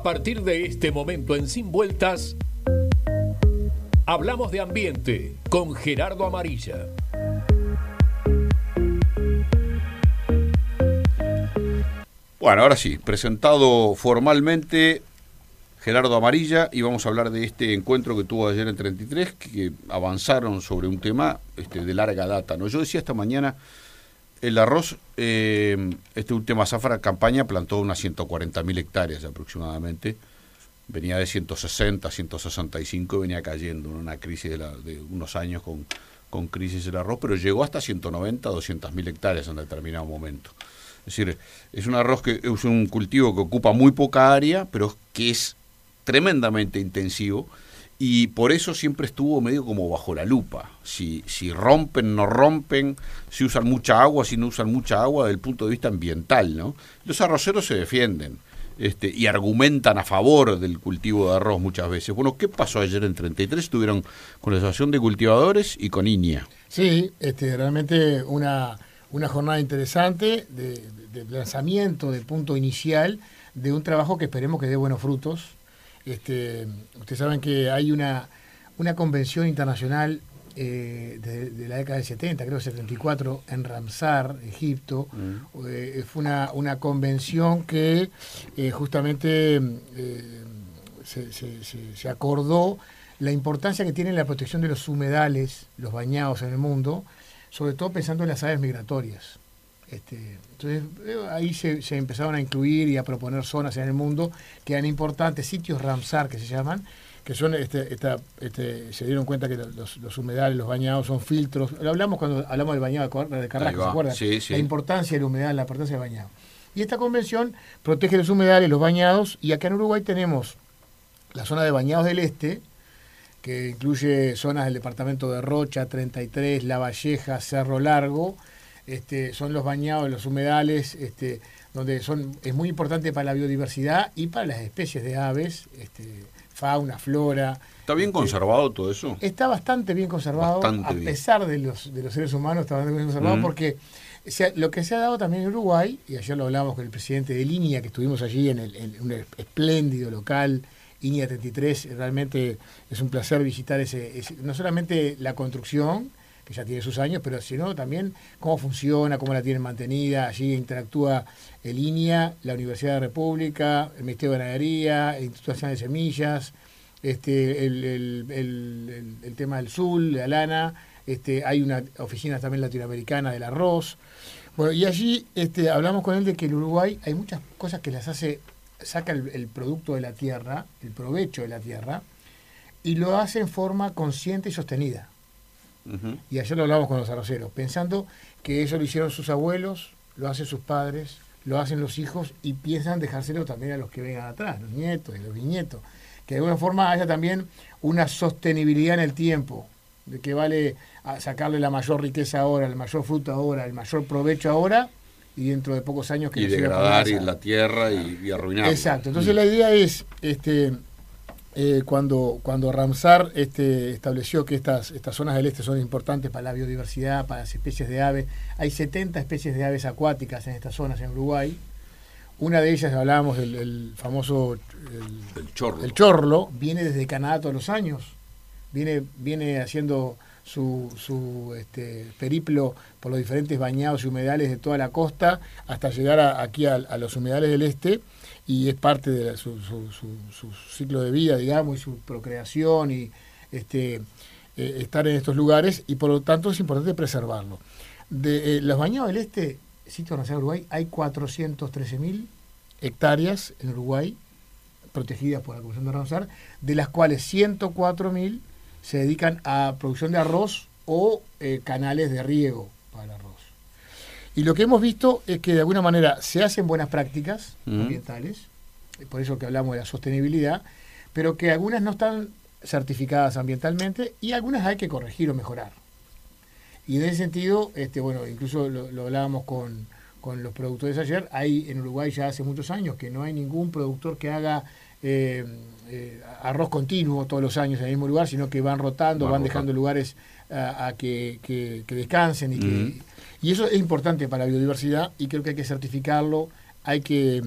A partir de este momento en Sin Vueltas, hablamos de ambiente con Gerardo Amarilla. Bueno, ahora sí, presentado formalmente Gerardo Amarilla y vamos a hablar de este encuentro que tuvo ayer en 33, que avanzaron sobre un tema este, de larga data. ¿no? Yo decía esta mañana, el arroz, eh, esta última zafra campaña plantó unas 140.000 hectáreas aproximadamente, venía de 160, 165 y venía cayendo en una crisis de, la, de unos años con, con crisis del arroz, pero llegó hasta 190, 200.000 hectáreas en determinado momento. Es decir, es un arroz que es un cultivo que ocupa muy poca área, pero que es tremendamente intensivo y por eso siempre estuvo medio como bajo la lupa. Si, si rompen, no rompen, si usan mucha agua, si no usan mucha agua, desde el punto de vista ambiental, ¿no? Los arroceros se defienden este, y argumentan a favor del cultivo de arroz muchas veces. Bueno, ¿qué pasó ayer en 33? Estuvieron con la Asociación de Cultivadores y con INIA. Sí, este, realmente una una jornada interesante de, lanzamiento, de punto inicial de un trabajo que esperemos que dé buenos frutos. Este, ustedes saben que hay una, una convención internacional eh, de, la década del 70, creo 74, en Ramsar, Egipto. Mm. Eh, fue una, una, convención que eh, justamente se, se, acordó la importancia que tiene la protección de los humedales, los bañados en el mundo, sobre todo pensando en las aves migratorias. Este, entonces ahí se, empezaron a incluir y a proponer zonas en el mundo que eran importantes, sitios Ramsar que se llaman, que son, este, este, se dieron cuenta que los, humedales, los bañados son filtros. Lo hablamos cuando hablamos del bañado de Carrasco, ¿se acuerdan? La importancia del humedal, la importancia del bañado. Y esta convención protege los humedales, los bañados, y acá en Uruguay tenemos la zona de bañados del este, que incluye zonas del departamento de Rocha, 33, La Valleja, Cerro Largo, este, son los bañados, los humedales, este, donde son, es muy importante para la biodiversidad y para las especies de aves, este, fauna, flora. ¿Está bien este, conservado todo eso? Está bastante bien conservado, a pesar de los, de los seres humanos, está bastante bien conservado porque lo que se ha dado también en Uruguay, y ayer lo hablamos con el presidente de Línea, que estuvimos allí en, el, en un espléndido local, INIA 33, realmente es un placer visitar ese, no solamente la construcción, que ya tiene sus años, pero sino también cómo funciona, cómo la tienen mantenida. Allí interactúa el INIA, la Universidad de República, el Ministerio de Ganadería, el Instituto Nacional de Semillas, este, el, tema del SUL, de Alana, este, hay una oficina también latinoamericana del arroz. Bueno, y allí este, hablamos con él de que en Uruguay hay muchas cosas que las hace saca el, producto de la tierra, el provecho de la tierra, y lo hace en forma consciente y sostenida. Y ayer lo hablamos con los arroceros, pensando que eso lo hicieron sus abuelos, lo hacen sus padres, lo hacen los hijos y piensan dejárselo también a los que vengan atrás, los nietos y los bisnietos. Que de alguna forma haya también una sostenibilidad en el tiempo, de que vale sacarle la mayor riqueza ahora, el mayor fruto ahora, el mayor provecho ahora, y dentro de pocos años que y degradar y la tierra y, y arruinar exacto. Entonces la idea es este eh, cuando cuando Ramsar este, estableció que estas estas zonas del este son importantes para la biodiversidad para las especies de aves hay 70 especies de aves acuáticas en estas zonas en Uruguay. Una de ellas hablábamos del famoso el, chorlo. el chorlo viene desde Canadá todos los años. Viene viene haciendo su, su este, periplo por los diferentes bañados y humedales de toda la costa hasta llegar aquí a, los humedales del este y es parte de su, ciclo de vida, digamos, y su procreación y este, eh, estar en estos lugares y por lo tanto es importante preservarlo. De eh, bañados del este, sitio nacional de Uruguay, hay 413.000 hectáreas en Uruguay protegidas por la Comisión de Ramsar, de las cuales 104.000 se dedican a producción de arroz o eh, canales de riego para el arroz. Y lo que hemos visto es que de alguna manera se hacen buenas prácticas ambientales, por eso que hablamos de la sostenibilidad, pero que algunas no están certificadas ambientalmente y algunas hay que corregir o mejorar. Y en ese sentido, este, bueno, incluso lo, hablábamos con, con, los productores ayer, hay en Uruguay ya hace muchos años que no hay ningún productor que haga eh, eh, arroz continuo todos los años en el mismo lugar, sino que van rotando, van, dejando lugares a, que, descansen. Y, y eso es importante para la biodiversidad y creo que hay que certificarlo, hay que,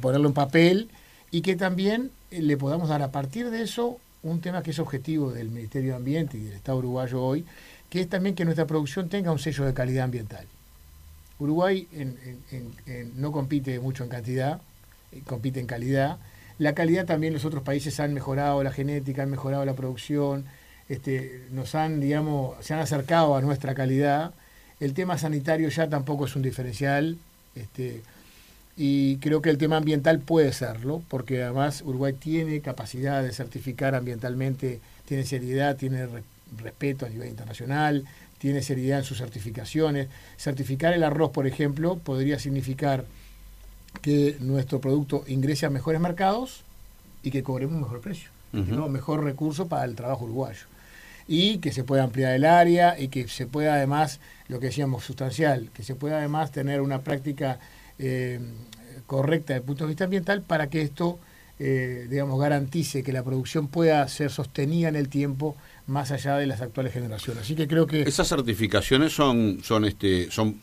ponerlo en papel y que también eh, le podamos dar a partir de eso un tema que es objetivo del Ministerio de Ambiente y del Estado uruguayo hoy, que es también que nuestra producción tenga un sello de calidad ambiental. Uruguay no compite mucho en cantidad, eh, compite en calidad. La calidad también los otros países han mejorado la genética, han mejorado la producción, este, nos han, digamos, se han acercado a nuestra calidad. El tema sanitario ya tampoco es un diferencial. Este, y creo que el tema ambiental puede serlo, porque además Uruguay tiene capacidad de certificar ambientalmente, tiene seriedad, tiene respeto a nivel internacional, tiene seriedad en sus certificaciones. Certificar el arroz, por ejemplo, podría significar que nuestro producto ingrese a mejores mercados y que cobremos un mejor precio, un mejor recurso para el trabajo uruguayo. Y que se pueda ampliar el área y que se pueda además, lo que decíamos, sustancial, que se pueda además tener una práctica eh, correcta desde el punto de vista ambiental para que esto, eh, digamos, garantice que la producción pueda ser sostenida en el tiempo más allá de las actuales generaciones. Así que creo que... Esas certificaciones son, son, este, son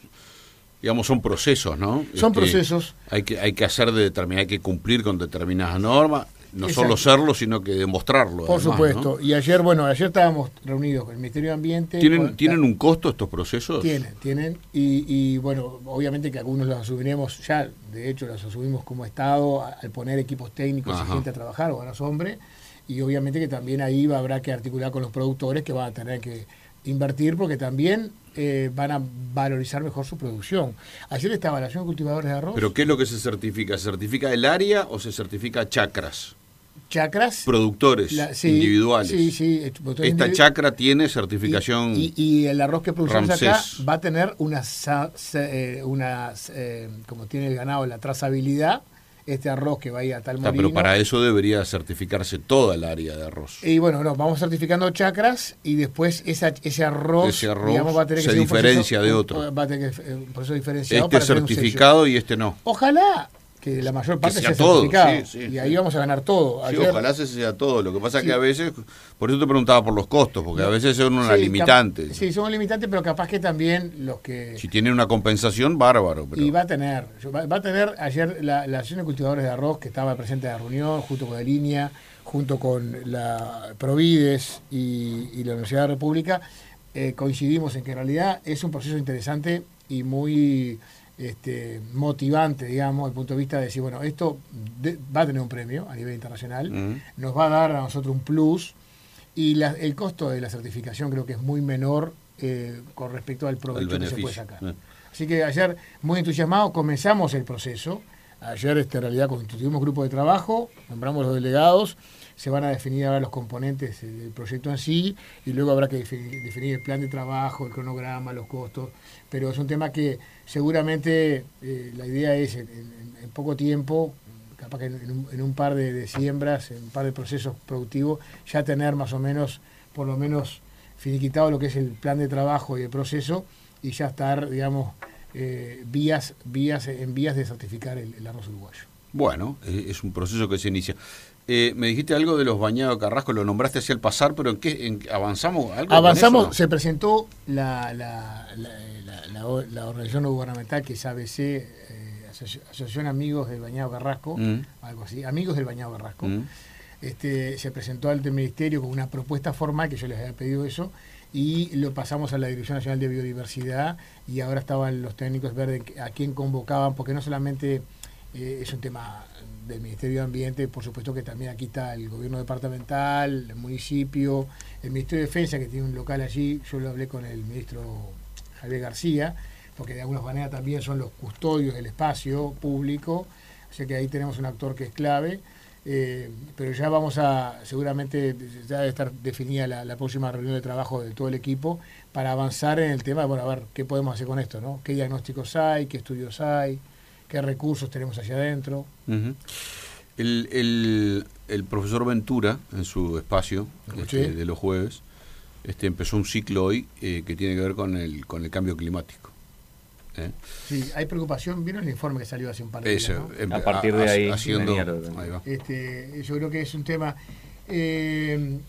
digamos, son procesos, ¿no? Son este, procesos. Hay que, hay que hacer de determinada, hay que cumplir con determinadas normas no solo serlo, sino que demostrarlo. Por supuesto. Y ayer, bueno, ayer estábamos reunidos con el Ministerio de Ambiente. ¿Tienen, ¿tienen un costo estos procesos? Tienen, tienen. Y, bueno, obviamente que algunos los asumiremos ya, de hecho los asumimos como Estado al poner equipos técnicos y gente a trabajar, o a los hombres. Y obviamente que también ahí habrá que articular con los productores que van a tener que invertir porque también eh, van a valorizar mejor su producción. Ayer esta evaluación de cultivadores de arroz. ¿Pero qué es lo que se certifica? ¿Se certifica el área o se certifica chacras? Chacras. Productores individuales. Sí, sí. Esta chacra tiene certificación. Y, el arroz que producimos acá va a tener una, eh, una eh, como tiene el ganado, la trazabilidad. Este arroz que va a ir a tal molino. pero para eso debería certificarse toda el área de arroz. Y bueno, no, vamos certificando chacras y después esa, ese arroz, ese arroz va a tener que se diferencia de otro. Va a tener que un proceso diferenciado. Este certificado y este no. Ojalá que la mayor parte sea, certificado. y ahí vamos a ganar todo. ojalá se sea todo. Lo que pasa es que a veces, por eso te preguntaba por los costos, porque a veces son una limitante. Sí, son limitantes, pero capaz que también los que... Si tienen una compensación, bárbaro. Y va a tener, va, a tener ayer la, la Asociación de Cultivadores de Arroz, que estaba presente en la reunión, junto con la línea, junto con la Provides y, la Universidad de la República, eh, coincidimos en que en realidad es un proceso interesante y muy este, motivante, digamos, desde el punto de vista de decir, bueno, esto va a tener un premio a nivel internacional, nos va a dar a nosotros un plus y el costo de la certificación creo que es muy menor eh, con respecto al provecho que se puede sacar. Así que ayer, muy entusiasmado, comenzamos el proceso. Ayer, este, en realidad, constituimos grupo de trabajo, nombramos los delegados, se van a definir ahora los componentes del proyecto en sí y luego habrá que definir el plan de trabajo, el cronograma, los costos, pero es un tema que seguramente eh, la idea es en, poco tiempo, capaz que en, un, par de, siembras, en un par de procesos productivos, ya tener más o menos, por lo menos, finiquitado lo que es el plan de trabajo y el proceso y ya estar, digamos, eh, vías, vías, en vías de certificar el, arroz uruguayo. Bueno, es un proceso que se inicia. Eh, me dijiste algo de los bañados Carrasco, lo nombraste hacia el pasar, pero ¿en qué avanzamos? ¿Algo avanzamos, se presentó la, la, organización no gubernamental que es ABC, eh, Asociación Amigos del Bañado Carrasco, mm. algo así, Amigos del Bañado Carrasco. Mm. Este, se presentó al Ministerio con una propuesta formal, que yo les había pedido eso, y lo pasamos a la Dirección Nacional de Biodiversidad, y ahora estaban los técnicos verdes a quién convocaban, porque no solamente eh, es un tema del Ministerio de Ambiente, por supuesto que también aquí está el gobierno departamental, el municipio, el Ministerio de Defensa, que tiene un local allí, yo lo hablé con el ministro Javier García, porque de alguna manera también son los custodios del espacio público, o sea que ahí tenemos un actor que es clave. Eh, pero ya vamos a, seguramente ya debe estar definida la, próxima reunión de trabajo de todo el equipo para avanzar en el tema, bueno, a ver qué podemos hacer con esto, ¿no? ¿Qué diagnósticos hay? ¿Qué estudios hay? ¿Qué recursos tenemos hacia adentro? el, el, profesor Ventura, en su espacio este, de los jueves, este, empezó un ciclo hoy eh, que tiene que ver con el, con el cambio climático. ¿eh? Sí, hay preocupación. ¿Vieron el informe que salió hace un par de días? Em, a partir de ahí, este, yo creo que es un tema eh,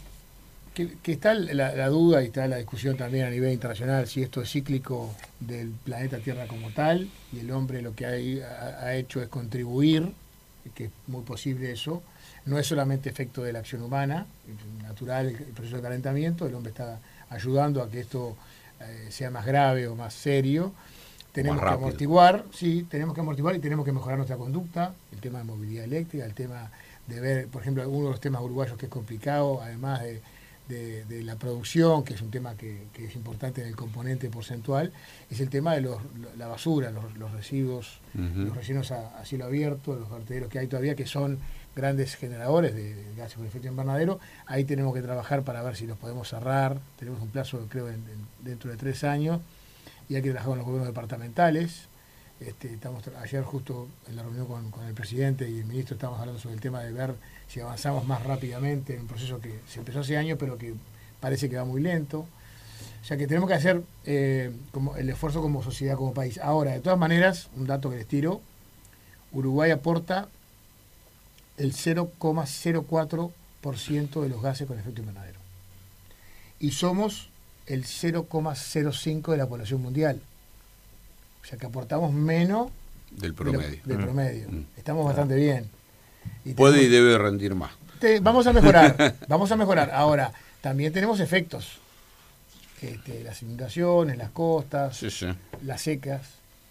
que, está la, duda y está la discusión también a nivel internacional si esto es cíclico del planeta Tierra como tal y el hombre lo que ha, ha hecho es contribuir que es muy posible eso. No es solamente efecto de la acción humana, natural, el proceso de calentamiento, el hombre está ayudando a que esto eh, sea más grave o más serio. Tenemos que amortiguar, sí, tenemos que amortiguar y tenemos que mejorar nuestra conducta, el tema de movilidad eléctrica, el tema de ver, por ejemplo, uno de los temas uruguayos que es complicado, además de de, la producción, que es un tema que, es importante en el componente porcentual, es el tema de los, la basura, los, residuos, los residuos a, cielo abierto, los vertederos que hay todavía, que son grandes generadores de, gases con efecto invernadero. Ahí tenemos que trabajar para ver si los podemos cerrar. Tenemos un plazo, creo, dentro de tres años. Y hay que trabajar con los gobiernos departamentales. Este, estamos ayer justo en la reunión con, el presidente y el ministro estábamos hablando sobre el tema de ver si avanzamos más rápidamente en un proceso que se empezó hace años, pero que parece que va muy lento. O sea que tenemos que hacer eh, como el esfuerzo como sociedad, como país. Ahora, de todas maneras, un dato que les tiro, Uruguay aporta el 0,04% de los gases con efecto invernadero. Y somos el 0,05% de la población mundial. O sea que aportamos menos del promedio. del promedio. Mm. Estamos bastante bien. Puede y debe rendir más. vamos a mejorar, vamos a mejorar. Ahora, también tenemos efectos. Este, las inundaciones, las costas, las secas,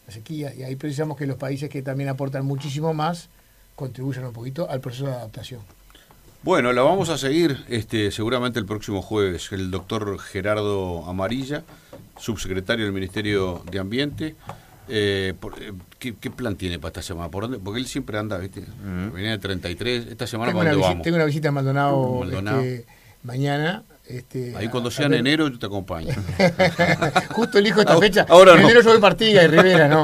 las sequías, y ahí precisamos que los países que también aportan muchísimo más contribuyan un poquito al proceso de adaptación. Bueno, la vamos a seguir este, seguramente el próximo jueves. El doctor Gerardo Amarilla, subsecretario del Ministerio de Ambiente. Eh, eh, ¿qué, plan tiene para esta semana? ¿Por dónde? Porque él siempre anda, ¿viste? Viene de 33. Esta semana, tengo, una vamos? tengo una visita a Maldonado, este, mañana. Este, Ahí cuando sea en enero yo te acompaño. Justo elijo esta fecha. Ahora en enero yo voy Partiga y Rivera, ¿no?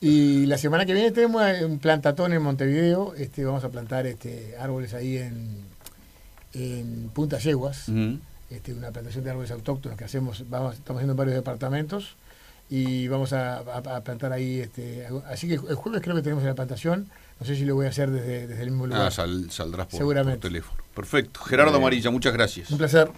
Y la semana que viene tenemos un plantatón en Montevideo. Este, vamos a plantar este, árboles ahí en, en Punta Yeguas. Este, una plantación de árboles autóctonos que hacemos, vamos, estamos haciendo en varios departamentos y vamos a, plantar ahí. Este, así que el jueves creo que tenemos la plantación. No sé si lo voy a hacer desde, desde el mismo lugar. Ah, saldrás por, Seguramente. teléfono. Perfecto. Gerardo Amarilla, muchas gracias. Un placer.